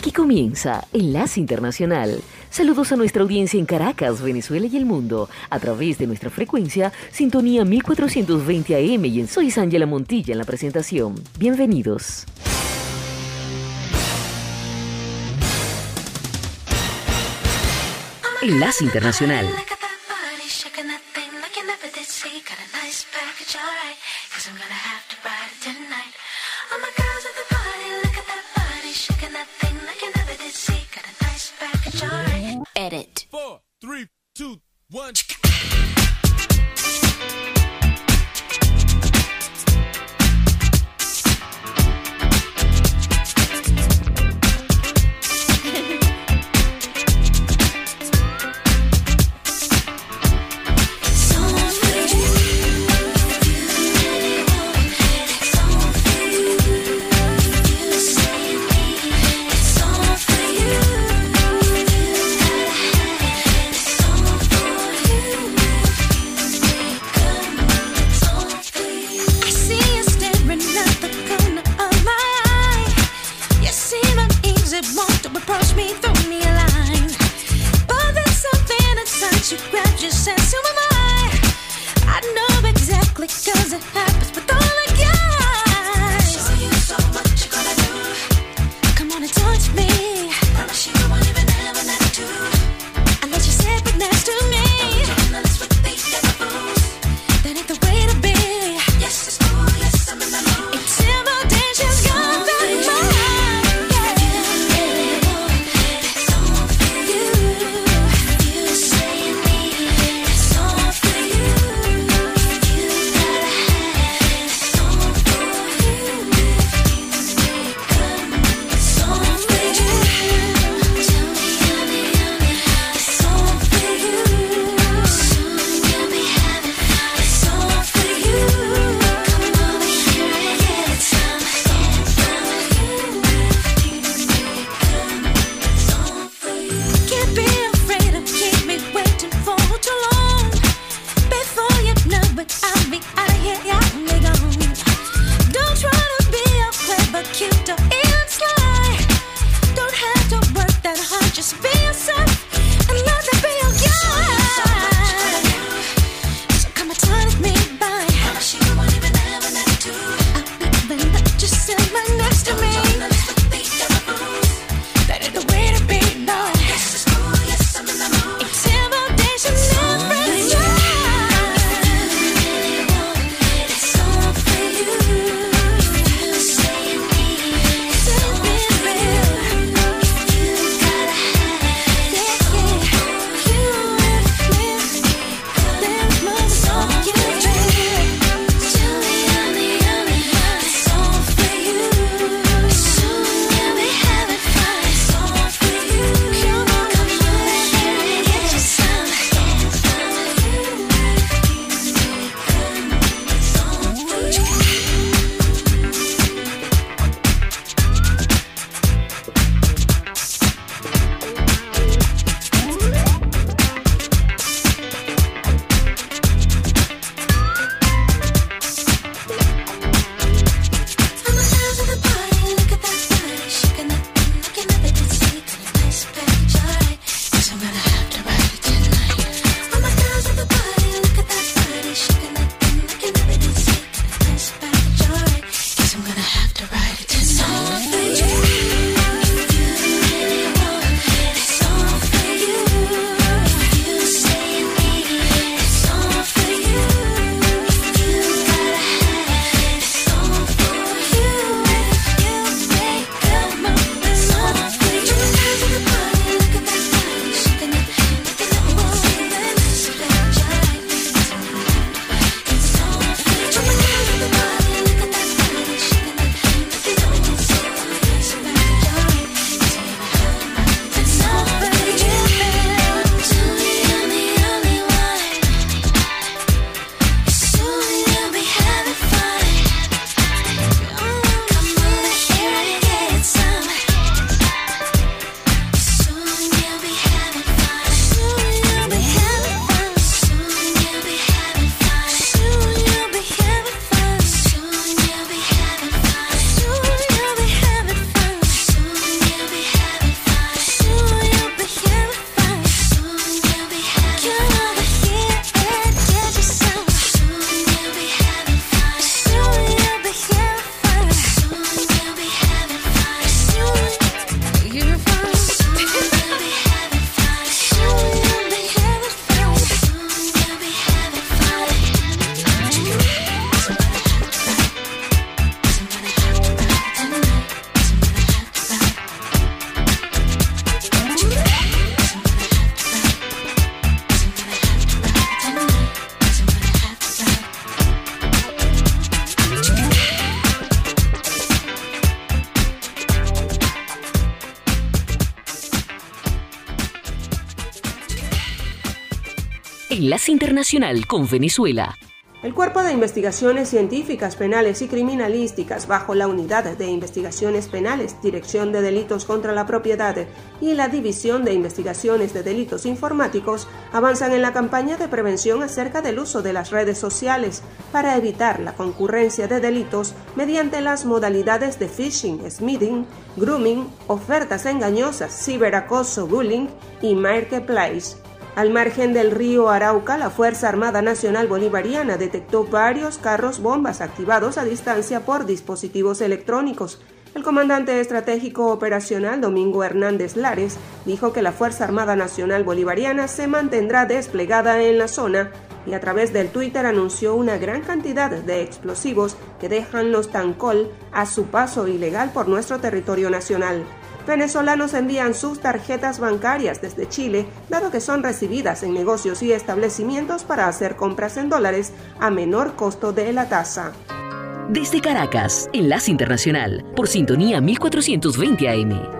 Aquí comienza Enlace Internacional. Saludos a nuestra audiencia en Caracas, Venezuela y el mundo, a través de nuestra frecuencia Sintonía 1420 AM y en Soy Ángela Montilla en la presentación. Bienvenidos. Enlace Internacional. Three, two, one. quickly chosen. Con Venezuela. El Cuerpo de Investigaciones Científicas Penales y Criminalísticas, bajo la Unidad de Investigaciones Penales, Dirección de Delitos contra la Propiedad y la División de Investigaciones de Delitos Informáticos, avanzan en la campaña de prevención acerca del uso de las redes sociales para evitar la concurrencia de delitos mediante las modalidades de phishing, smithing, grooming, ofertas engañosas, ciberacoso, bullying y marketplace. Al margen del río Arauca, la Fuerza Armada Nacional Bolivariana detectó varios carros bombas activados a distancia por dispositivos electrónicos. El comandante estratégico operacional Domingo Hernández Lares dijo que la Fuerza Armada Nacional Bolivariana se mantendrá desplegada en la zona y a través del Twitter anunció una gran cantidad de explosivos que dejan los Tancol a su paso ilegal por nuestro territorio nacional venezolanos envían sus tarjetas bancarias desde Chile, dado que son recibidas en negocios y establecimientos para hacer compras en dólares a menor costo de la tasa. Desde Caracas, Enlace Internacional, por sintonía 1420 AM.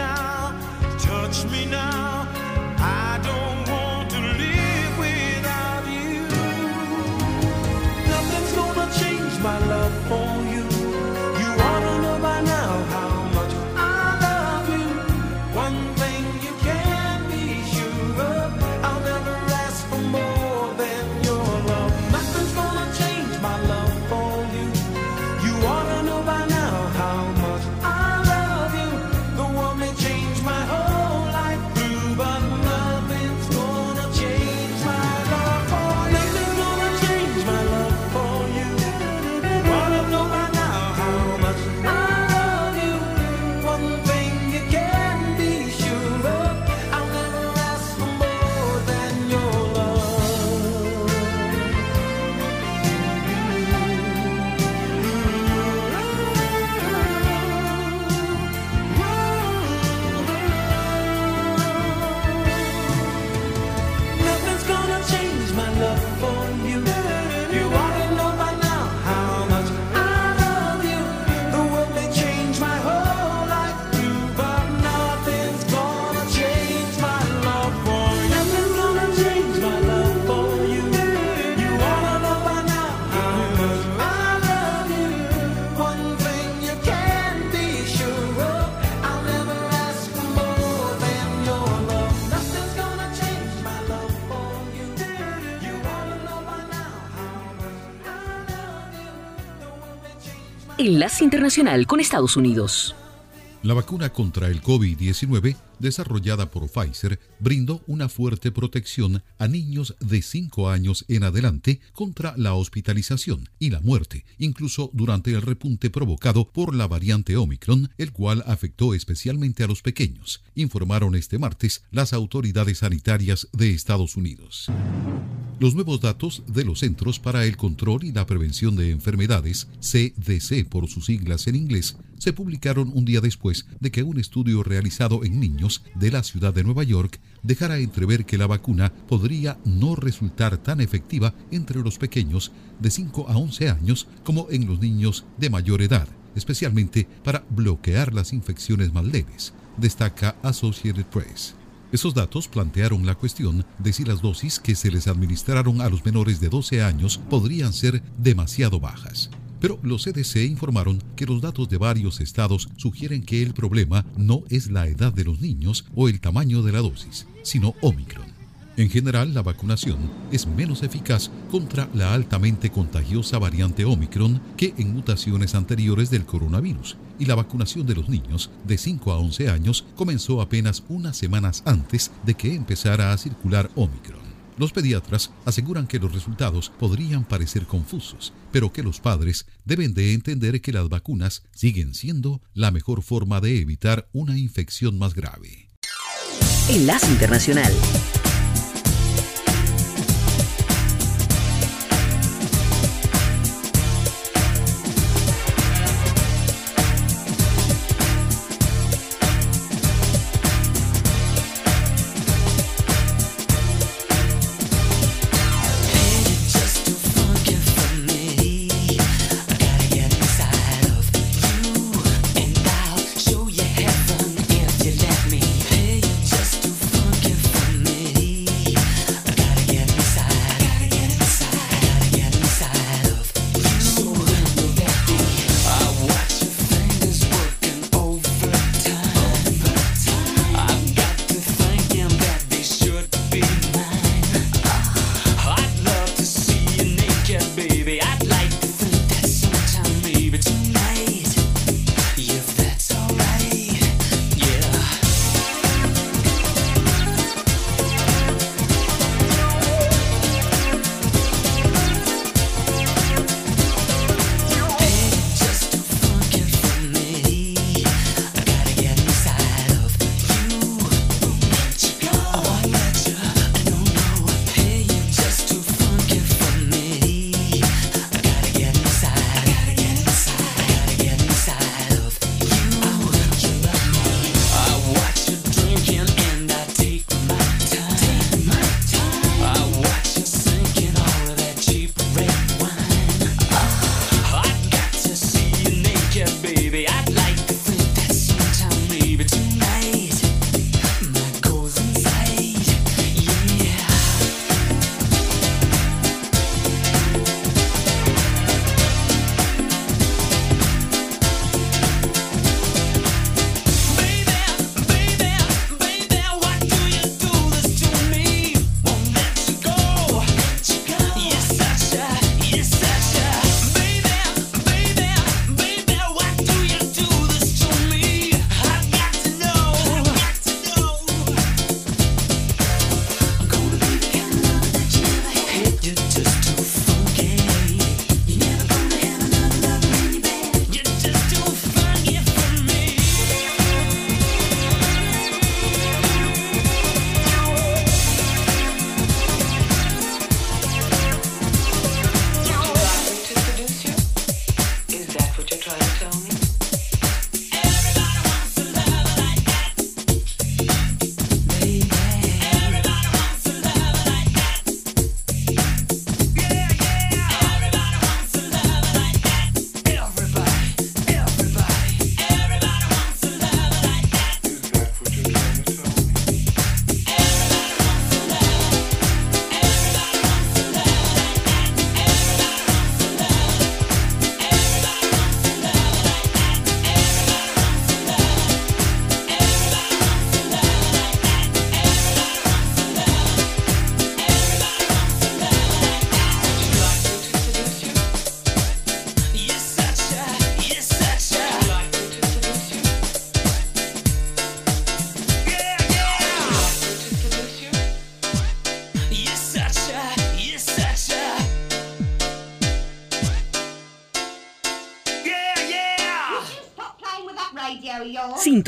now, touch me now. Enlace Internacional con Estados Unidos. La vacuna contra el COVID-19 desarrollada por Pfizer, brindó una fuerte protección a niños de 5 años en adelante contra la hospitalización y la muerte, incluso durante el repunte provocado por la variante Omicron, el cual afectó especialmente a los pequeños, informaron este martes las autoridades sanitarias de Estados Unidos. Los nuevos datos de los Centros para el Control y la Prevención de Enfermedades, CDC por sus siglas en inglés, se publicaron un día después de que un estudio realizado en niños de la ciudad de Nueva York dejara entrever que la vacuna podría no resultar tan efectiva entre los pequeños de 5 a 11 años como en los niños de mayor edad, especialmente para bloquear las infecciones más leves, destaca Associated Press. Esos datos plantearon la cuestión de si las dosis que se les administraron a los menores de 12 años podrían ser demasiado bajas. Pero los CDC informaron que los datos de varios estados sugieren que el problema no es la edad de los niños o el tamaño de la dosis, sino Omicron. En general, la vacunación es menos eficaz contra la altamente contagiosa variante Omicron que en mutaciones anteriores del coronavirus, y la vacunación de los niños de 5 a 11 años comenzó apenas unas semanas antes de que empezara a circular Omicron. Los pediatras aseguran que los resultados podrían parecer confusos, pero que los padres deben de entender que las vacunas siguen siendo la mejor forma de evitar una infección más grave. Enlace Internacional.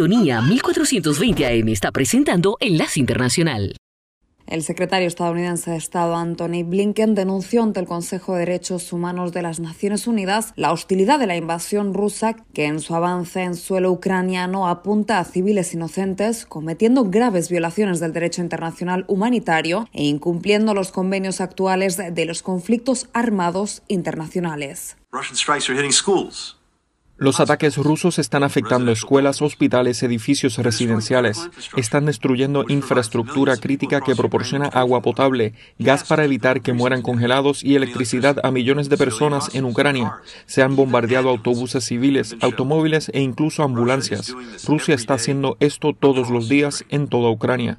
Sintonía 1420 AM está presentando Enlace Internacional. El secretario estadounidense de Estado Anthony Blinken denunció ante el Consejo de Derechos Humanos de las Naciones Unidas la hostilidad de la invasión rusa que en su avance en suelo ucraniano apunta a civiles inocentes, cometiendo graves violaciones del derecho internacional humanitario e incumpliendo los convenios actuales de los conflictos armados internacionales. Los ataques rusos están afectando escuelas, hospitales, edificios residenciales. Están destruyendo infraestructura crítica que proporciona agua potable, gas para evitar que mueran congelados y electricidad a millones de personas en Ucrania. Se han bombardeado autobuses civiles, automóviles e incluso ambulancias. Rusia está haciendo esto todos los días en toda Ucrania.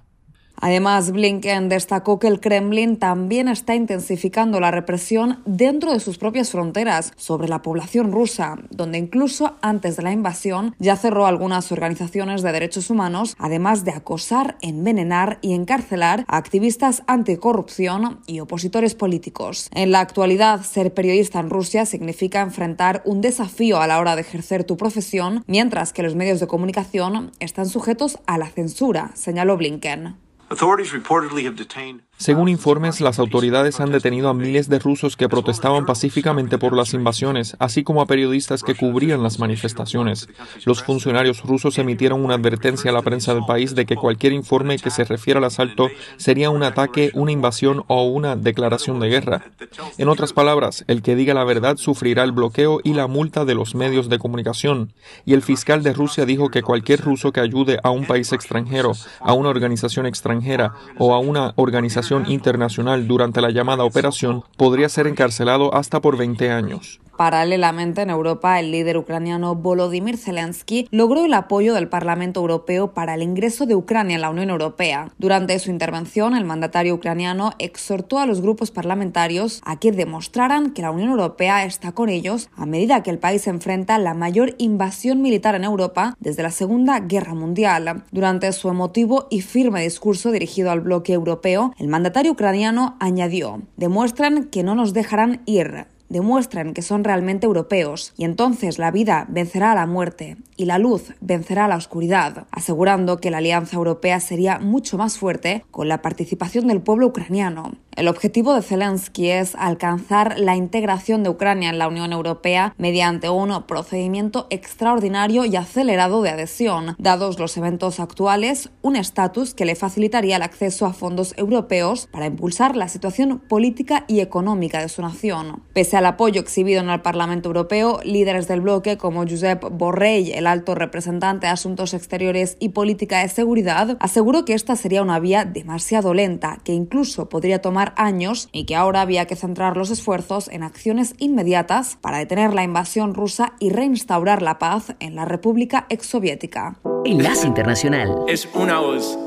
Además, Blinken destacó que el Kremlin también está intensificando la represión dentro de sus propias fronteras sobre la población rusa, donde incluso antes de la invasión ya cerró algunas organizaciones de derechos humanos, además de acosar, envenenar y encarcelar a activistas anticorrupción y opositores políticos. En la actualidad, ser periodista en Rusia significa enfrentar un desafío a la hora de ejercer tu profesión, mientras que los medios de comunicación están sujetos a la censura, señaló Blinken. Authorities reportedly have detained Según informes, las autoridades han detenido a miles de rusos que protestaban pacíficamente por las invasiones, así como a periodistas que cubrían las manifestaciones. Los funcionarios rusos emitieron una advertencia a la prensa del país de que cualquier informe que se refiera al asalto sería un ataque, una invasión o una declaración de guerra. En otras palabras, el que diga la verdad sufrirá el bloqueo y la multa de los medios de comunicación. Y el fiscal de Rusia dijo que cualquier ruso que ayude a un país extranjero, a una organización extranjera o a una organización internacional durante la llamada operación podría ser encarcelado hasta por 20 años. Paralelamente, en Europa, el líder ucraniano Volodymyr Zelensky logró el apoyo del Parlamento Europeo para el ingreso de Ucrania en la Unión Europea. Durante su intervención, el mandatario ucraniano exhortó a los grupos parlamentarios a que demostraran que la Unión Europea está con ellos a medida que el país enfrenta la mayor invasión militar en Europa desde la Segunda Guerra Mundial. Durante su emotivo y firme discurso dirigido al bloque europeo, el mandatario ucraniano añadió, demuestran que no nos dejarán ir, demuestran que son realmente europeos y entonces la vida vencerá a la muerte y la luz vencerá a la oscuridad, asegurando que la Alianza Europea sería mucho más fuerte con la participación del pueblo ucraniano. El objetivo de Zelensky es alcanzar la integración de Ucrania en la Unión Europea mediante un procedimiento extraordinario y acelerado de adhesión, dados los eventos actuales, un estatus que le facilitaría el acceso a fondos europeos para impulsar la situación política y económica de su nación. Pese al apoyo exhibido en el Parlamento Europeo, líderes del bloque como Josep Borrell, el alto representante de Asuntos Exteriores y Política de Seguridad, aseguró que esta sería una vía demasiado lenta, que incluso podría tomar años y que ahora había que centrar los esfuerzos en acciones inmediatas para detener la invasión rusa y reinstaurar la paz en la República exsoviética. Enlace Internacional. Es una voz.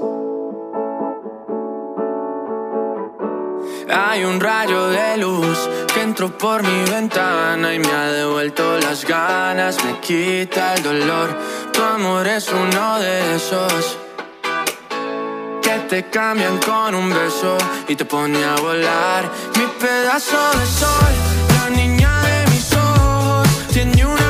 Hay un rayo de luz que entró por mi ventana y me ha devuelto las ganas, me quita el dolor. Tu amor es uno de esos te cambian con un beso y te pone a volar. Mi pedazo de sol, la niña de mis ojos, tiene una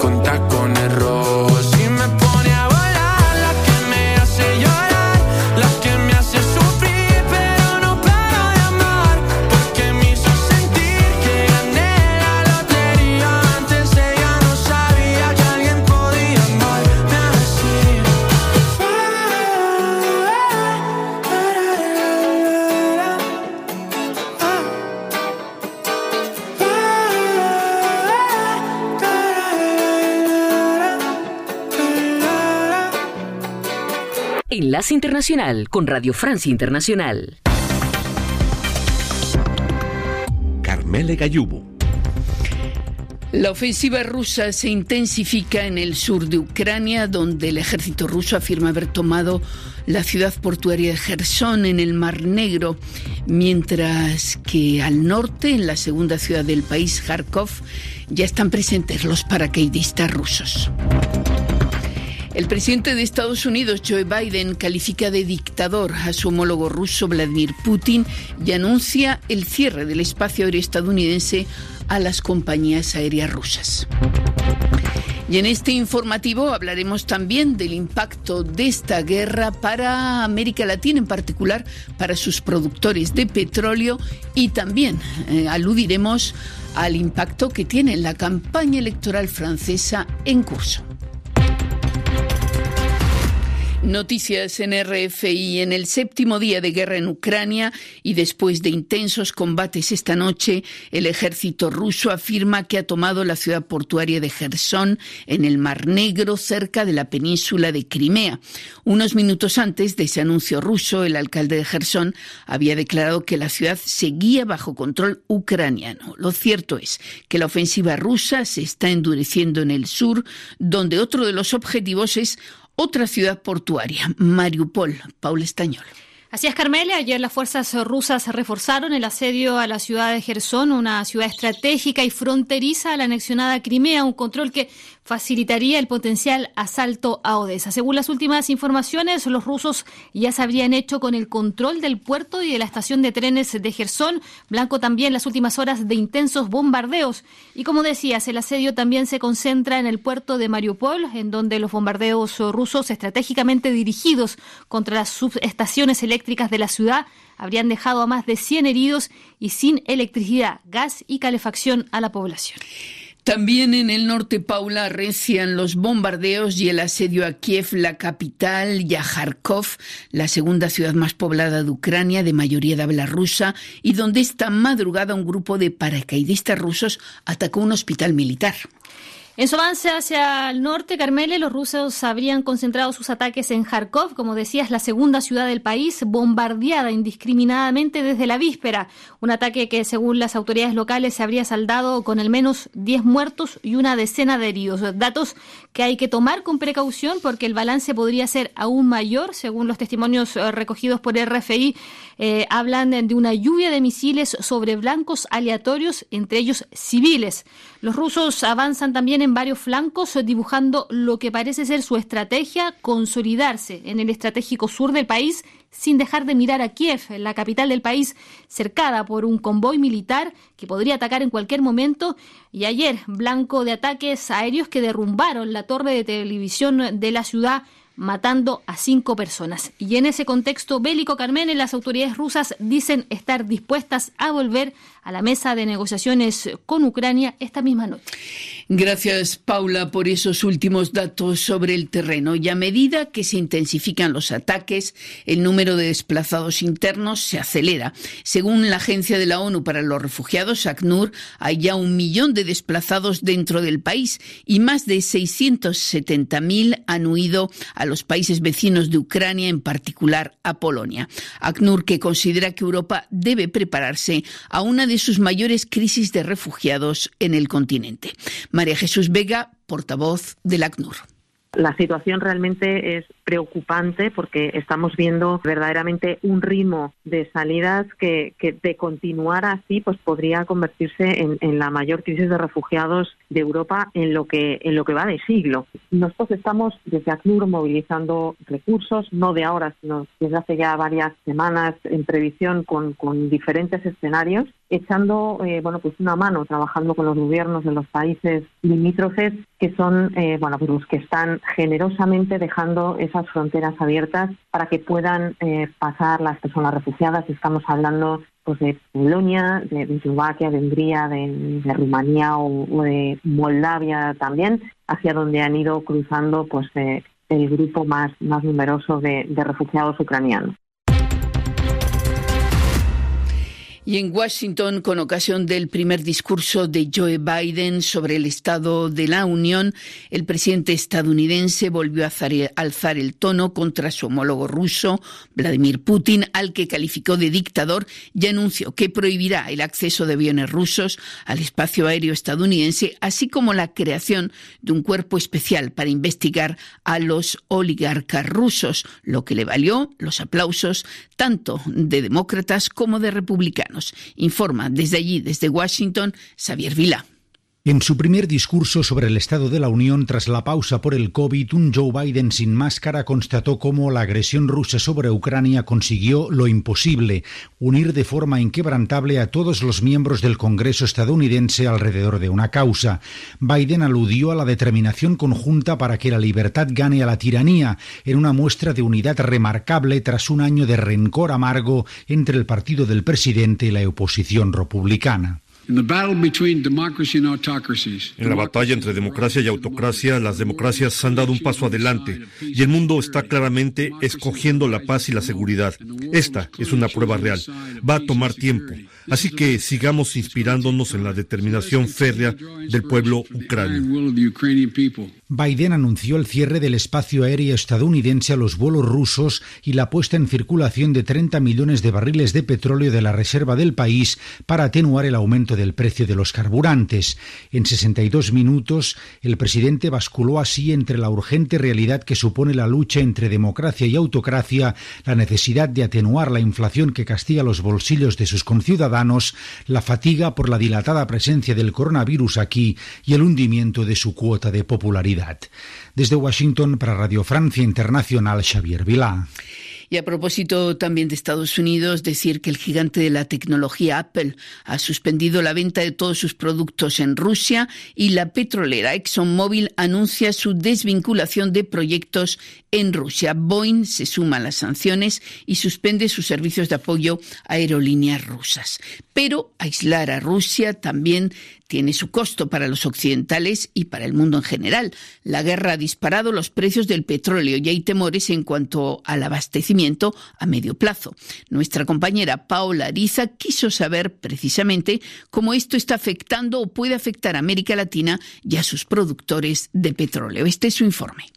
con tacones rojos. Enlace Internacional con Radio Francia Internacional. Carmele Gallubo. La ofensiva rusa se intensifica en el sur de Ucrania, donde el ejército ruso afirma haber tomado la ciudad portuaria de Gerson en el Mar Negro, mientras que al norte, en la segunda ciudad del país, Kharkov, ya están presentes los paracaidistas rusos. El presidente de Estados Unidos, Joe Biden, califica de dictador a su homólogo ruso, Vladimir Putin, y anuncia el cierre del espacio aéreo estadounidense a las compañías aéreas rusas. Y en este informativo hablaremos también del impacto de esta guerra para América Latina, en particular para sus productores de petróleo, y también eh, aludiremos al impacto que tiene la campaña electoral francesa en curso. Noticias en RFI en el séptimo día de guerra en Ucrania y después de intensos combates esta noche, el ejército ruso afirma que ha tomado la ciudad portuaria de Gerson en el Mar Negro cerca de la península de Crimea. Unos minutos antes de ese anuncio ruso, el alcalde de Gerson había declarado que la ciudad seguía bajo control ucraniano. Lo cierto es que la ofensiva rusa se está endureciendo en el sur, donde otro de los objetivos es otra ciudad portuaria, Mariupol. Paula Estañol. Así es, Carmele. Ayer las fuerzas rusas reforzaron el asedio a la ciudad de Gerson, una ciudad estratégica y fronteriza a la anexionada Crimea, un control que facilitaría el potencial asalto a Odessa. Según las últimas informaciones, los rusos ya se habrían hecho con el control del puerto y de la estación de trenes de Gerson, blanco también las últimas horas de intensos bombardeos. Y como decías, el asedio también se concentra en el puerto de Mariupol, en donde los bombardeos rusos estratégicamente dirigidos contra las subestaciones eléctricas de la ciudad habrían dejado a más de 100 heridos y sin electricidad, gas y calefacción a la población. También en el norte, Paula, arrecian los bombardeos y el asedio a Kiev, la capital, y a Kharkov, la segunda ciudad más poblada de Ucrania, de mayoría de habla rusa, y donde esta madrugada un grupo de paracaidistas rusos atacó un hospital militar. En su avance hacia el norte, Carmele, los rusos habrían concentrado sus ataques en Kharkov, como decías, la segunda ciudad del país, bombardeada indiscriminadamente desde la víspera. Un ataque que, según las autoridades locales, se habría saldado con al menos 10 muertos y una decena de heridos. Datos que hay que tomar con precaución porque el balance podría ser aún mayor, según los testimonios eh, recogidos por RFI. Eh, hablan de una lluvia de misiles sobre blancos aleatorios, entre ellos civiles. Los rusos avanzan también en varios flancos, dibujando lo que parece ser su estrategia, consolidarse en el estratégico sur del país sin dejar de mirar a Kiev, la capital del país, cercada por un convoy militar que podría atacar en cualquier momento. Y ayer, blanco de ataques aéreos que derrumbaron la torre de televisión de la ciudad matando a cinco personas. Y en ese contexto bélico, Carmen, las autoridades rusas dicen estar dispuestas a volver a la mesa de negociaciones con Ucrania esta misma noche. Gracias, Paula, por esos últimos datos sobre el terreno. Y a medida que se intensifican los ataques, el número de desplazados internos se acelera. Según la Agencia de la ONU para los Refugiados, ACNUR, hay ya un millón de desplazados dentro del país y más de 670.000 han huido a los países vecinos de Ucrania, en particular a Polonia. ACNUR, que considera que Europa debe prepararse a una de sus mayores crisis de refugiados en el continente. María Jesús Vega, portavoz del ACNUR. La situación realmente es preocupante porque estamos viendo verdaderamente un ritmo de salidas que, de continuar así pues podría convertirse en, la mayor crisis de refugiados de Europa en lo que en lo que va de siglo. Nosotros estamos desde ACNUR movilizando recursos, no de ahora, sino desde hace ya varias semanas en previsión con, con diferentes escenarios echando eh, bueno pues una mano trabajando con los gobiernos de los países limítrofes que son eh, bueno pues los que están generosamente dejando esas fronteras abiertas para que puedan eh, pasar las personas refugiadas. Estamos hablando pues de Polonia de, Eslovaquia de Hungría de, Rumanía o, de Moldavia también hacia donde han ido cruzando pues el grupo más más numeroso de refugiados ucranianos Y en Washington, con ocasión del primer discurso de Joe Biden sobre el Estado de la Unión, el presidente estadounidense volvió a alzar el tono contra su homólogo ruso, Vladimir Putin, al que calificó de dictador y anunció que prohibirá el acceso de aviones rusos al espacio aéreo estadounidense, así como la creación de un cuerpo especial para investigar a los oligarcas rusos, lo que le valió los aplausos tanto de demócratas como de republicanos. Informa desde allí, desde Washington, Xavier Vila. En su primer discurso sobre el Estado de la Unión tras la pausa por el COVID, un Joe Biden sin máscara constató cómo la agresión rusa sobre Ucrania consiguió lo imposible, unir de forma inquebrantable a todos los miembros del Congreso estadounidense alrededor de una causa. Biden aludió a la determinación conjunta para que la libertad gane a la tiranía, en una muestra de unidad remarcable tras un año de rencor amargo entre el partido del presidente y la oposición republicana. En la batalla entre democracia y autocracia, las democracias han dado un paso adelante y el mundo está claramente escogiendo la paz y la seguridad. Esta es una prueba real. Va a tomar tiempo. Así que sigamos inspirándonos en la determinación férrea del pueblo ucraniano. Biden anunció el cierre del espacio aéreo estadounidense a los vuelos rusos y la puesta en circulación de 30 millones de barriles de petróleo de la reserva del país para atenuar el aumento del precio de los carburantes. En 62 minutos, el presidente basculó así entre la urgente realidad que supone la lucha entre democracia y autocracia, la necesidad de atenuar la inflación que castiga los bolsillos de sus conciudadanos, la fatiga por la dilatada presencia del coronavirus aquí y el hundimiento de su cuota de popularidad. Desde Washington para Radio Francia Internacional, Xavier Vilá. Y a propósito también de Estados Unidos, decir que el gigante de la tecnología Apple ha suspendido la venta de todos sus productos en Rusia y la petrolera ExxonMobil anuncia su desvinculación de proyectos en Rusia. Boeing se suma a las sanciones y suspende sus servicios de apoyo a aerolíneas rusas. Pero aislar a Rusia también tiene su costo para los occidentales y para el mundo en general. La guerra ha disparado los precios del petróleo y hay temores en cuanto al abastecimiento a medio plazo. Nuestra compañera Paola Ariza quiso saber precisamente cómo esto está afectando o puede afectar a América Latina y a sus productores de petróleo. Este es su informe.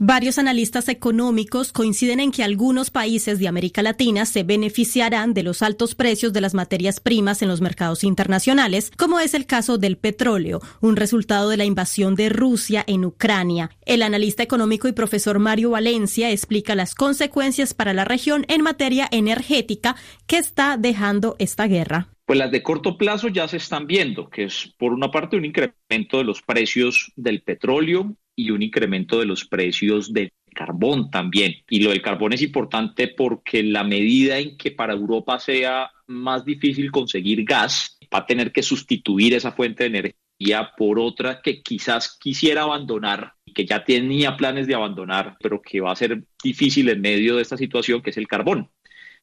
Varios analistas económicos coinciden en que algunos países de América Latina se beneficiarán de los altos precios de las materias primas en los mercados internacionales, como es el caso del petróleo, un resultado de la invasión de Rusia en Ucrania. El analista económico y profesor Mario Valencia explica las consecuencias para la región en materia energética que está dejando esta guerra. Pues las de corto plazo ya se están viendo, que es por una parte un incremento de los precios del petróleo y un incremento de los precios del carbón también. Y lo del carbón es importante porque la medida en que para Europa sea más difícil conseguir gas, va a tener que sustituir esa fuente de energía por otra que quizás quisiera abandonar y que ya tenía planes de abandonar, pero que va a ser difícil en medio de esta situación, que es el carbón.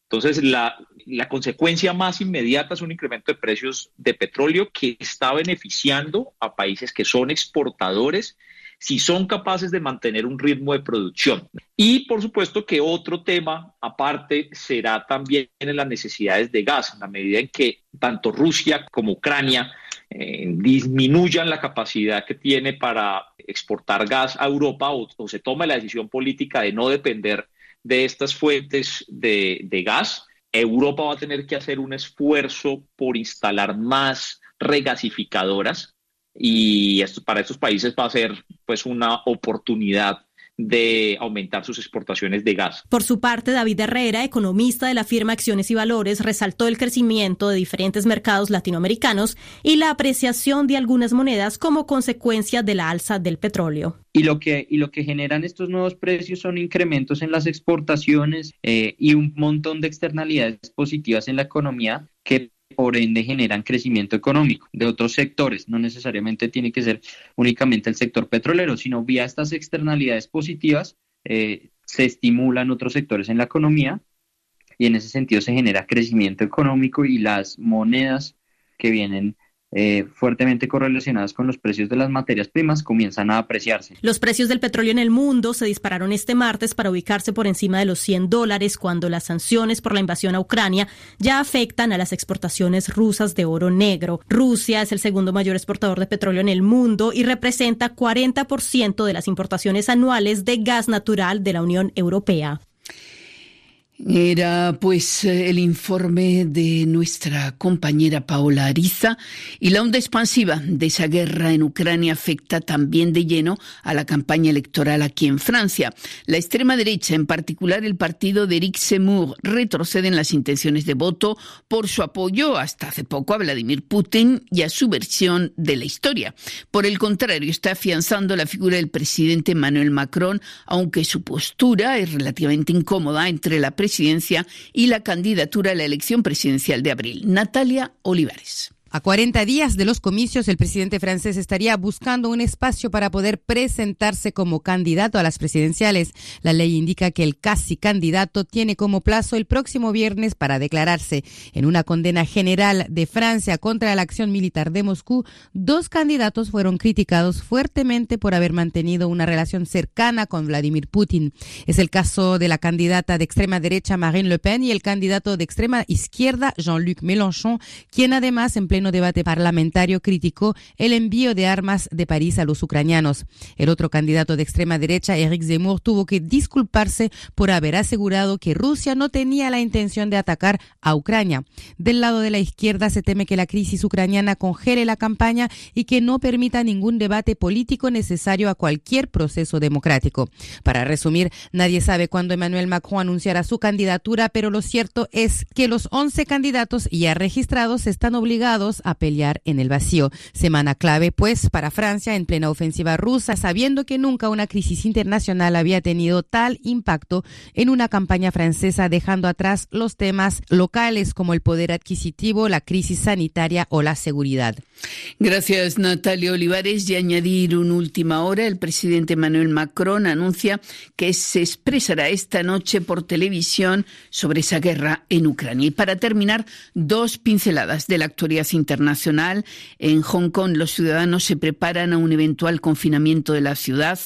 Entonces, la, la, consecuencia más inmediata es un incremento de precios de petróleo que está beneficiando a países que son exportadores si son capaces de mantener un ritmo de producción. Y por supuesto que otro tema aparte será también en las necesidades de gas, en la medida en que tanto Rusia como Ucrania eh, disminuyan la capacidad que tiene para exportar gas a Europa o, se tome la decisión política de no depender de estas fuentes de, de gas, Europa va a tener que hacer un esfuerzo por instalar más regasificadoras y esto, para estos países va a ser pues una oportunidad de aumentar sus exportaciones de gas. Por su parte, David Herrera, economista de la firma Acciones y Valores, resaltó el crecimiento de diferentes mercados latinoamericanos y la apreciación de algunas monedas como consecuencia de la alza del petróleo. Y lo que, y lo que generan estos nuevos precios son incrementos en las exportaciones eh, y un montón de externalidades positivas en la economía que por ende generan crecimiento económico de otros sectores. No necesariamente tiene que ser únicamente el sector petrolero, sino vía estas externalidades positivas eh, se estimulan otros sectores en la economía y en ese sentido se genera crecimiento económico y las monedas que vienen eh, fuertemente correlacionadas con los precios de las materias primas comienzan a apreciarse. Los precios del petróleo en el mundo se dispararon este martes para ubicarse por encima de los 100 dólares cuando las sanciones por la invasión a Ucrania ya afectan a las exportaciones rusas de oro negro. Rusia es el segundo mayor exportador de petróleo en el mundo y representa 40% de las importaciones anuales de gas natural de la Unión Europea. Era pues el informe de nuestra compañera Paola Ariza y la onda expansiva de esa guerra en Ucrania afecta también de lleno a la campaña electoral aquí en Francia. La extrema derecha, en particular el partido de Eric Zemmour, retrocede en las intenciones de voto por su apoyo hasta hace poco a Vladimir Putin y a su versión de la historia. Por el contrario, está afianzando la figura del presidente Emmanuel Macron, aunque su postura es relativamente incómoda entre la presidencia presidencia y la candidatura a la elección presidencial de abril. Natalia Olivares. A 40 días de los comicios, el presidente francés estaría buscando un espacio para poder presentarse como candidato a las presidenciales. La ley indica que el casi candidato tiene como plazo el próximo viernes para declararse. En una condena general de Francia contra la acción militar de Moscú, dos candidatos fueron criticados fuertemente por haber mantenido una relación cercana con Vladimir Putin. Es el caso de la candidata de extrema derecha Marine Le Pen y el candidato de extrema izquierda Jean-Luc Mélenchon, quien además en pleno debate parlamentario criticó el envío de armas de París a los ucranianos. El otro candidato de extrema derecha, Eric Zemmour, tuvo que disculparse por haber asegurado que Rusia no tenía la intención de atacar a Ucrania. Del lado de la izquierda se teme que la crisis ucraniana congele la campaña y que no permita ningún debate político necesario a cualquier proceso democrático. Para resumir, nadie sabe cuándo Emmanuel Macron anunciará su candidatura, pero lo cierto es que los 11 candidatos ya registrados están obligados a pelear en el vacío. Semana clave, pues, para Francia en plena ofensiva rusa, sabiendo que nunca una crisis internacional había tenido tal impacto en una campaña francesa, dejando atrás los temas locales como el poder adquisitivo, la crisis sanitaria o la seguridad. Gracias, Natalia Olivares. Y añadir una última hora, el presidente Emmanuel Macron anuncia que se expresará esta noche por televisión sobre esa guerra en Ucrania. Y para terminar, dos pinceladas de la actualidad internacional. En Hong Kong los ciudadanos se preparan a un eventual confinamiento de la ciudad.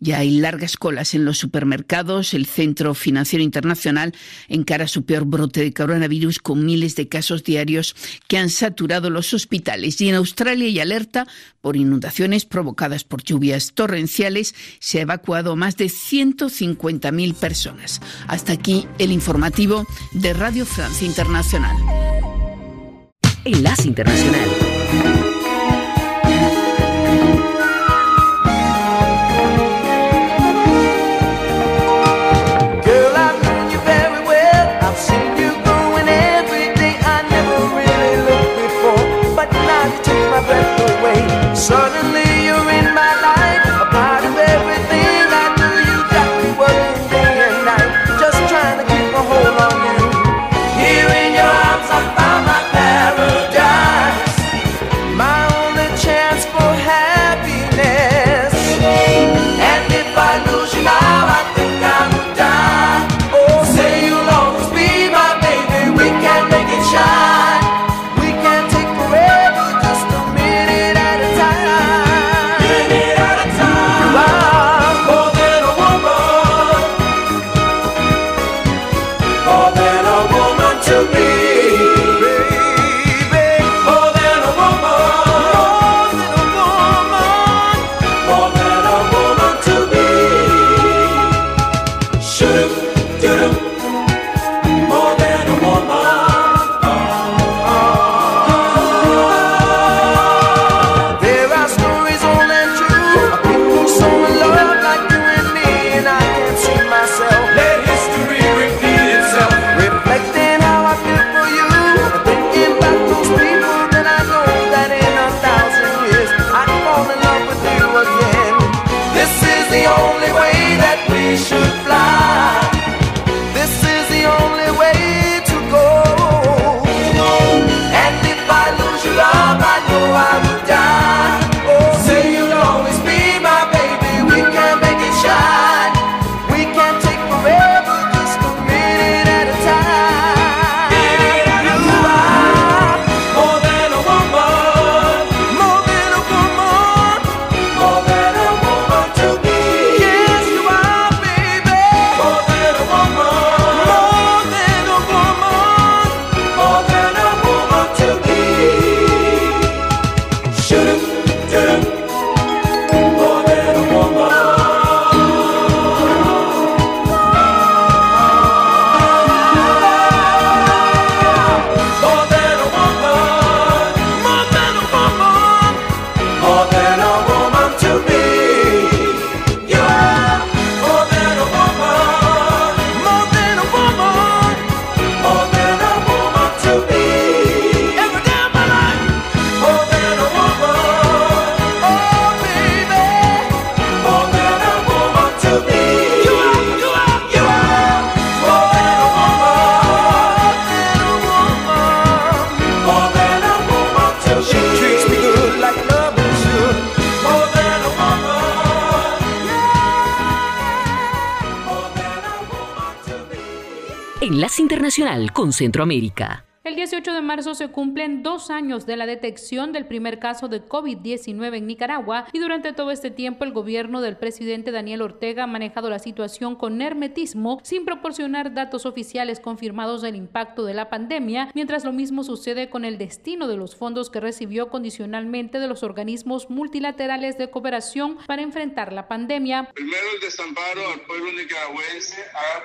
Ya hay largas colas en los supermercados. El Centro Financiero Internacional encara su peor brote de coronavirus con miles de casos diarios que han saturado los hospitales. Y en Australia hay alerta por inundaciones provocadas por lluvias torrenciales. Se ha evacuado más de 150.000 personas. Hasta aquí el informativo de Radio Francia Internacional. Enlace Internacional. Suddenly Con Centroamérica. El 18 de marzo se cumplen dos años de la detección del primer caso de COVID-19 en Nicaragua y durante todo este tiempo el gobierno del presidente Daniel Ortega ha manejado la situación con hermetismo sin proporcionar datos oficiales confirmados del impacto de la pandemia, mientras lo mismo sucede con el destino de los fondos que recibió condicionalmente de los organismos multilaterales de cooperación para enfrentar la pandemia. Primero el desamparo al pueblo nicaragüense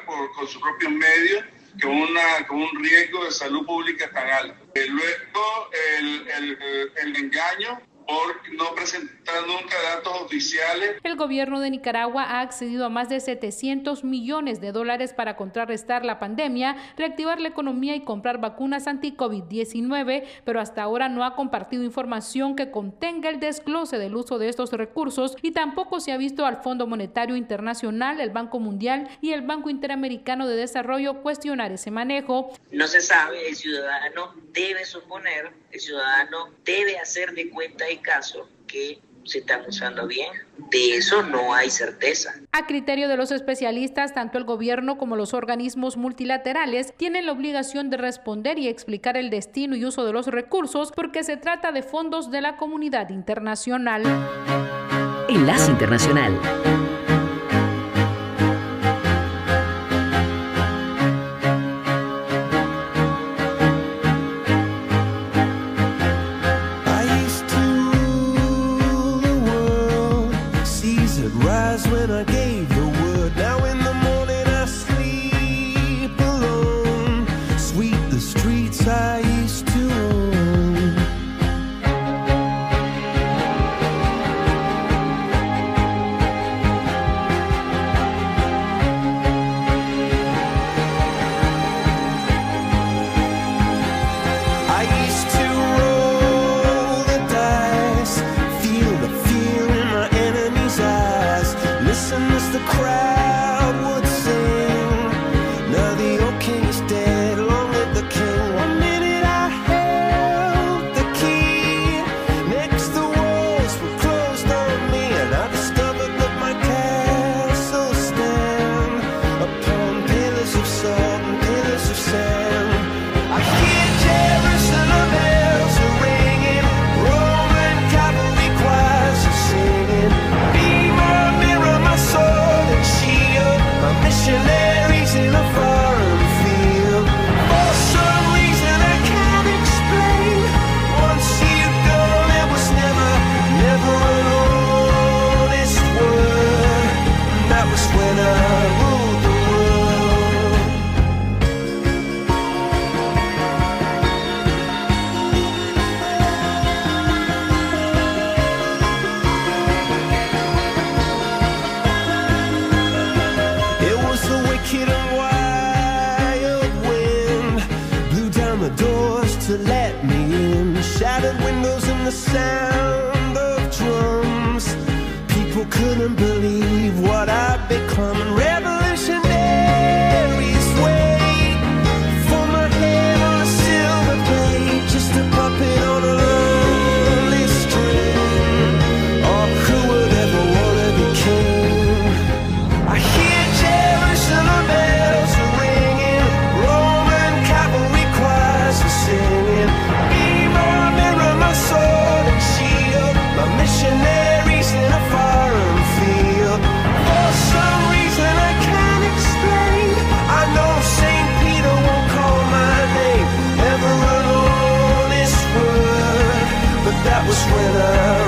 por, con sus propios medios con, una, con un riesgo de salud pública tan alto. Luego, el, el, el engaño por no presentar nunca datos oficiales. El gobierno de Nicaragua ha accedido a más de 700 millones de dólares para contrarrestar la pandemia, reactivar la economía y comprar vacunas anti-COVID-19, pero hasta ahora no ha compartido información que contenga el desglose del uso de estos recursos y tampoco se ha visto al Fondo Monetario Internacional, el Banco Mundial y el Banco Interamericano de Desarrollo cuestionar ese manejo. No se sabe, el ciudadano debe suponer, el ciudadano debe hacer de cuenta y caso que se están usando bien. De eso no hay certeza. A criterio de los especialistas, tanto el gobierno como los organismos multilaterales tienen la obligación de responder y explicar el destino y uso de los recursos porque se trata de fondos de la comunidad internacional. Enlace Internacional. eyes when I gaze. myself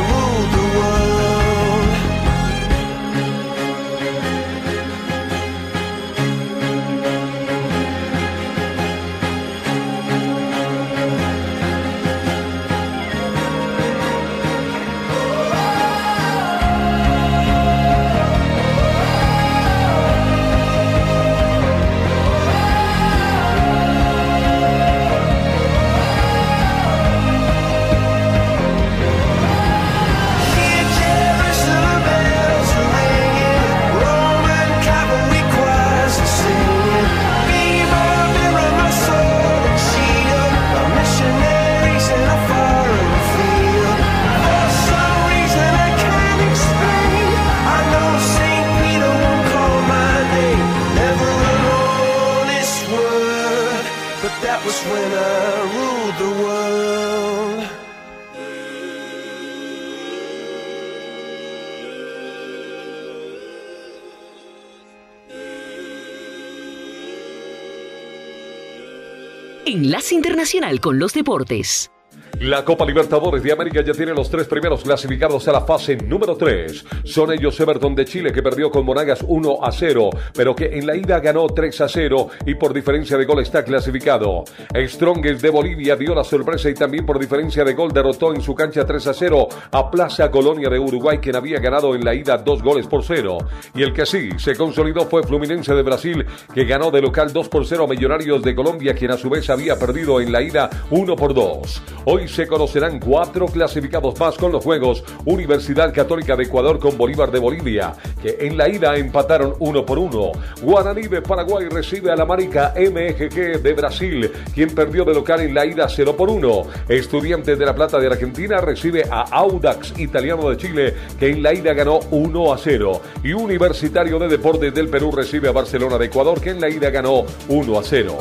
Con los Deportes. La Copa Libertadores de América ya tiene los tres primeros clasificados a la fase número 3. Son ellos Everton de Chile que perdió con Monagas 1 a 0, pero que en la ida ganó 3 a 0 y por diferencia de gol está clasificado. Strongest de Bolivia dio la sorpresa y también por diferencia de gol derrotó en su cancha 3 a 0 a Plaza Colonia de Uruguay quien había ganado en la ida 2 goles por 0. Y el que sí se consolidó fue Fluminense de Brasil que ganó de local 2 por 0 a Millonarios de Colombia quien a su vez había perdido en la ida 1 por 2. Hoy se conocerán cuatro clasificados más con los Juegos Universidad Católica de Ecuador con Bolívar de Bolivia, que en la ida empataron uno por uno. Guaraní de Paraguay recibe a la marica MGG de Brasil, quien perdió de local en la ida 0 por 1. Estudiantes de La Plata de Argentina recibe a Audax Italiano de Chile, que en la ida ganó 1 a 0. Y Universitario de Deportes del Perú recibe a Barcelona de Ecuador, que en la ida ganó 1 a 0.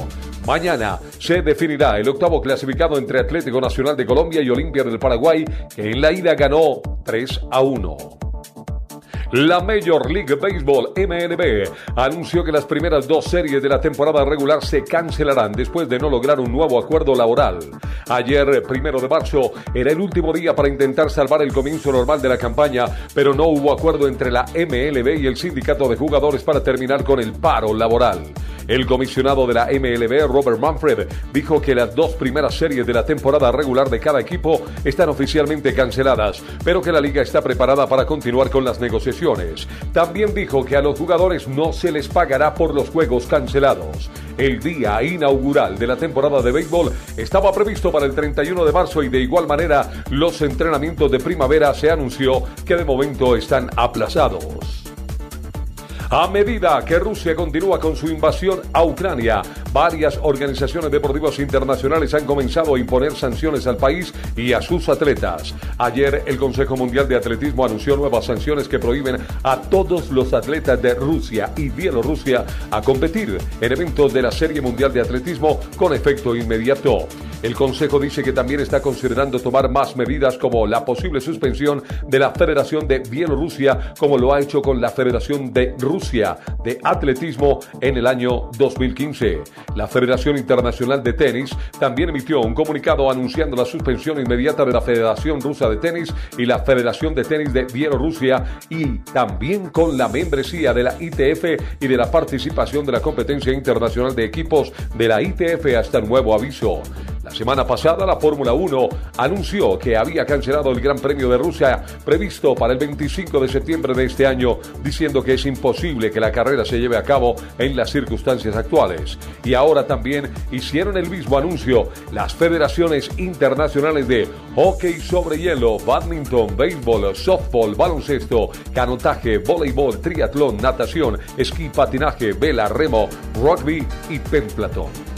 Mañana se definirá el octavo clasificado entre Atlético Nacional de Colombia y Olimpia del Paraguay, que en la ida ganó 3 a 1. La Major League Baseball MLB anunció que las primeras dos series de la temporada regular se cancelarán después de no lograr un nuevo acuerdo laboral. Ayer, primero de marzo, era el último día para intentar salvar el comienzo normal de la campaña, pero no hubo acuerdo entre la MLB y el sindicato de jugadores para terminar con el paro laboral. El comisionado de la MLB, Robert Manfred, dijo que las dos primeras series de la temporada regular de cada equipo están oficialmente canceladas, pero que la liga está preparada para continuar con las negociaciones. También dijo que a los jugadores no se les pagará por los juegos cancelados. El día inaugural de la temporada de béisbol estaba previsto para el 31 de marzo y de igual manera los entrenamientos de primavera se anunció que de momento están aplazados. A medida que Rusia continúa con su invasión a Ucrania, varias organizaciones deportivas internacionales han comenzado a imponer sanciones al país y a sus atletas. Ayer el Consejo Mundial de Atletismo anunció nuevas sanciones que prohíben a todos los atletas de Rusia y Bielorrusia a competir en eventos de la Serie Mundial de Atletismo con efecto inmediato. El Consejo dice que también está considerando tomar más medidas como la posible suspensión de la Federación de Bielorrusia, como lo ha hecho con la Federación de Rusia de Atletismo en el año 2015. La Federación Internacional de Tenis también emitió un comunicado anunciando la suspensión inmediata de la Federación Rusa de Tenis y la Federación de Tenis de Bielorrusia y también con la membresía de la ITF y de la participación de la competencia internacional de equipos de la ITF hasta nuevo aviso. La semana pasada, la Fórmula 1 anunció que había cancelado el Gran Premio de Rusia previsto para el 25 de septiembre de este año, diciendo que es imposible que la carrera se lleve a cabo en las circunstancias actuales. Y ahora también hicieron el mismo anuncio las federaciones internacionales de hockey sobre hielo, badminton, béisbol, softball, baloncesto, canotaje, voleibol, triatlón, natación, esquí, patinaje, vela, remo, rugby y pentlatón.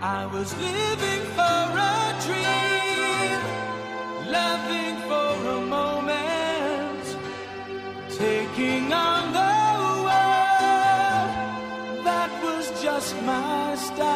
I was living for a dream, loving for a moment, taking on the world. That was just my style.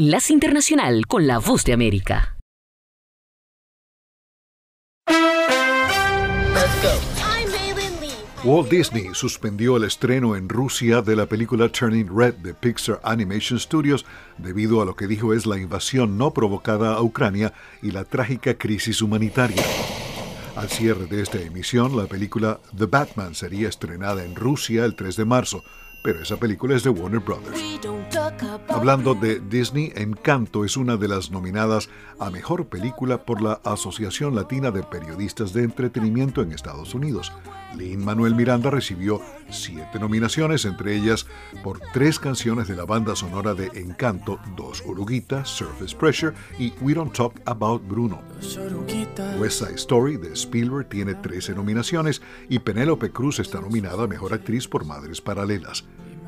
Enlace Internacional con la Voz de América. Walt Disney suspendió el estreno en Rusia de la película Turning Red de Pixar Animation Studios debido a lo que dijo es la invasión no provocada a Ucrania y la trágica crisis humanitaria. Al cierre de esta emisión, la película The Batman sería estrenada en Rusia el 3 de marzo, pero esa película es de Warner Brothers. Hablando de Disney, Encanto es una de las nominadas a Mejor Película por la Asociación Latina de Periodistas de Entretenimiento en Estados Unidos. Lin Manuel Miranda recibió siete nominaciones, entre ellas por tres canciones de la banda sonora de Encanto, Dos Uruguitas, Surface Pressure y We Don't Talk About Bruno. West Side Story de Spielberg tiene 13 nominaciones y Penélope Cruz está nominada a Mejor Actriz por Madres Paralelas.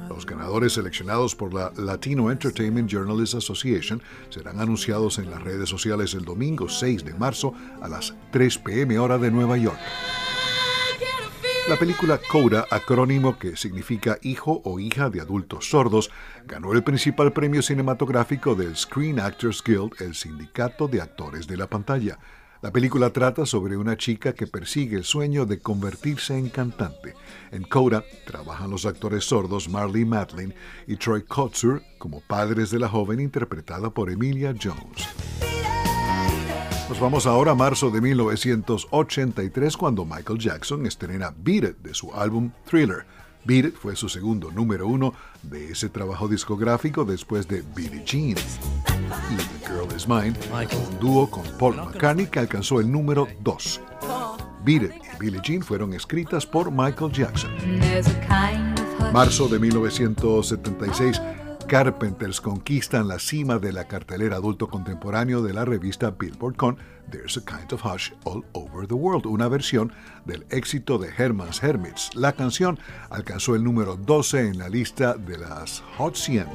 Los ganadores seleccionados por la Latino Entertainment Journalists Association serán anunciados en las redes sociales el domingo 6 de marzo a las 3 pm hora de Nueva York. La película Coda, acrónimo que significa hijo o hija de adultos sordos, ganó el principal premio cinematográfico del Screen Actors Guild, el sindicato de actores de la pantalla. La película trata sobre una chica que persigue el sueño de convertirse en cantante. En Coda trabajan los actores sordos Marley Madeline y Troy Kotsur como padres de la joven interpretada por Emilia Jones. Nos vamos ahora a marzo de 1983 cuando Michael Jackson estrena Beat It de su álbum Thriller. Beat It fue su segundo número uno de ese trabajo discográfico después de Billie Jean. Y The Girl Is Mine, un dúo con Paul McCartney que alcanzó el número 2. Beat It y Billie Jean fueron escritas por Michael Jackson. Marzo de 1976 Carpenters conquistan la cima de la cartelera adulto contemporáneo de la revista Billboard con There's a Kind of Hush All Over the World, una versión del éxito de Herman's Hermits. La canción alcanzó el número 12 en la lista de las Hot 100.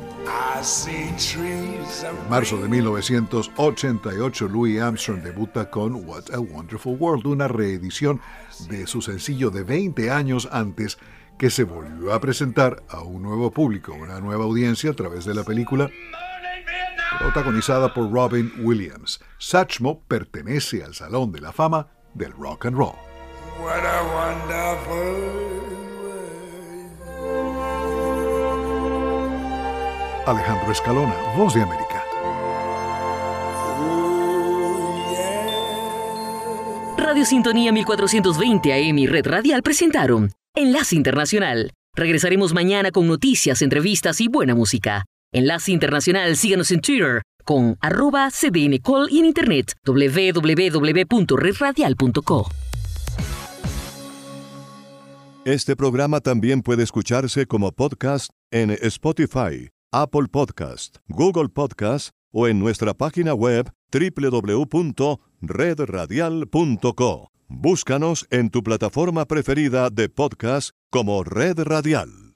En marzo de 1988, Louis Armstrong debuta con What a Wonderful World, una reedición de su sencillo de 20 años antes que se volvió a presentar a un nuevo público, una nueva audiencia a través de la película protagonizada por Robin Williams. Satchmo pertenece al Salón de la Fama del Rock and Roll. Alejandro Escalona, Voz de América. Radio Sintonía 1420 AM y Red Radial presentaron Enlace Internacional. Regresaremos mañana con noticias, entrevistas y buena música. Enlace Internacional, síganos en Twitter con arroba cdncall y en internet www.redradial.co. Este programa también puede escucharse como podcast en Spotify, Apple Podcast, Google Podcast o en nuestra página web www.redradial.co. Búscanos en tu plataforma preferida de podcast como Red Radial.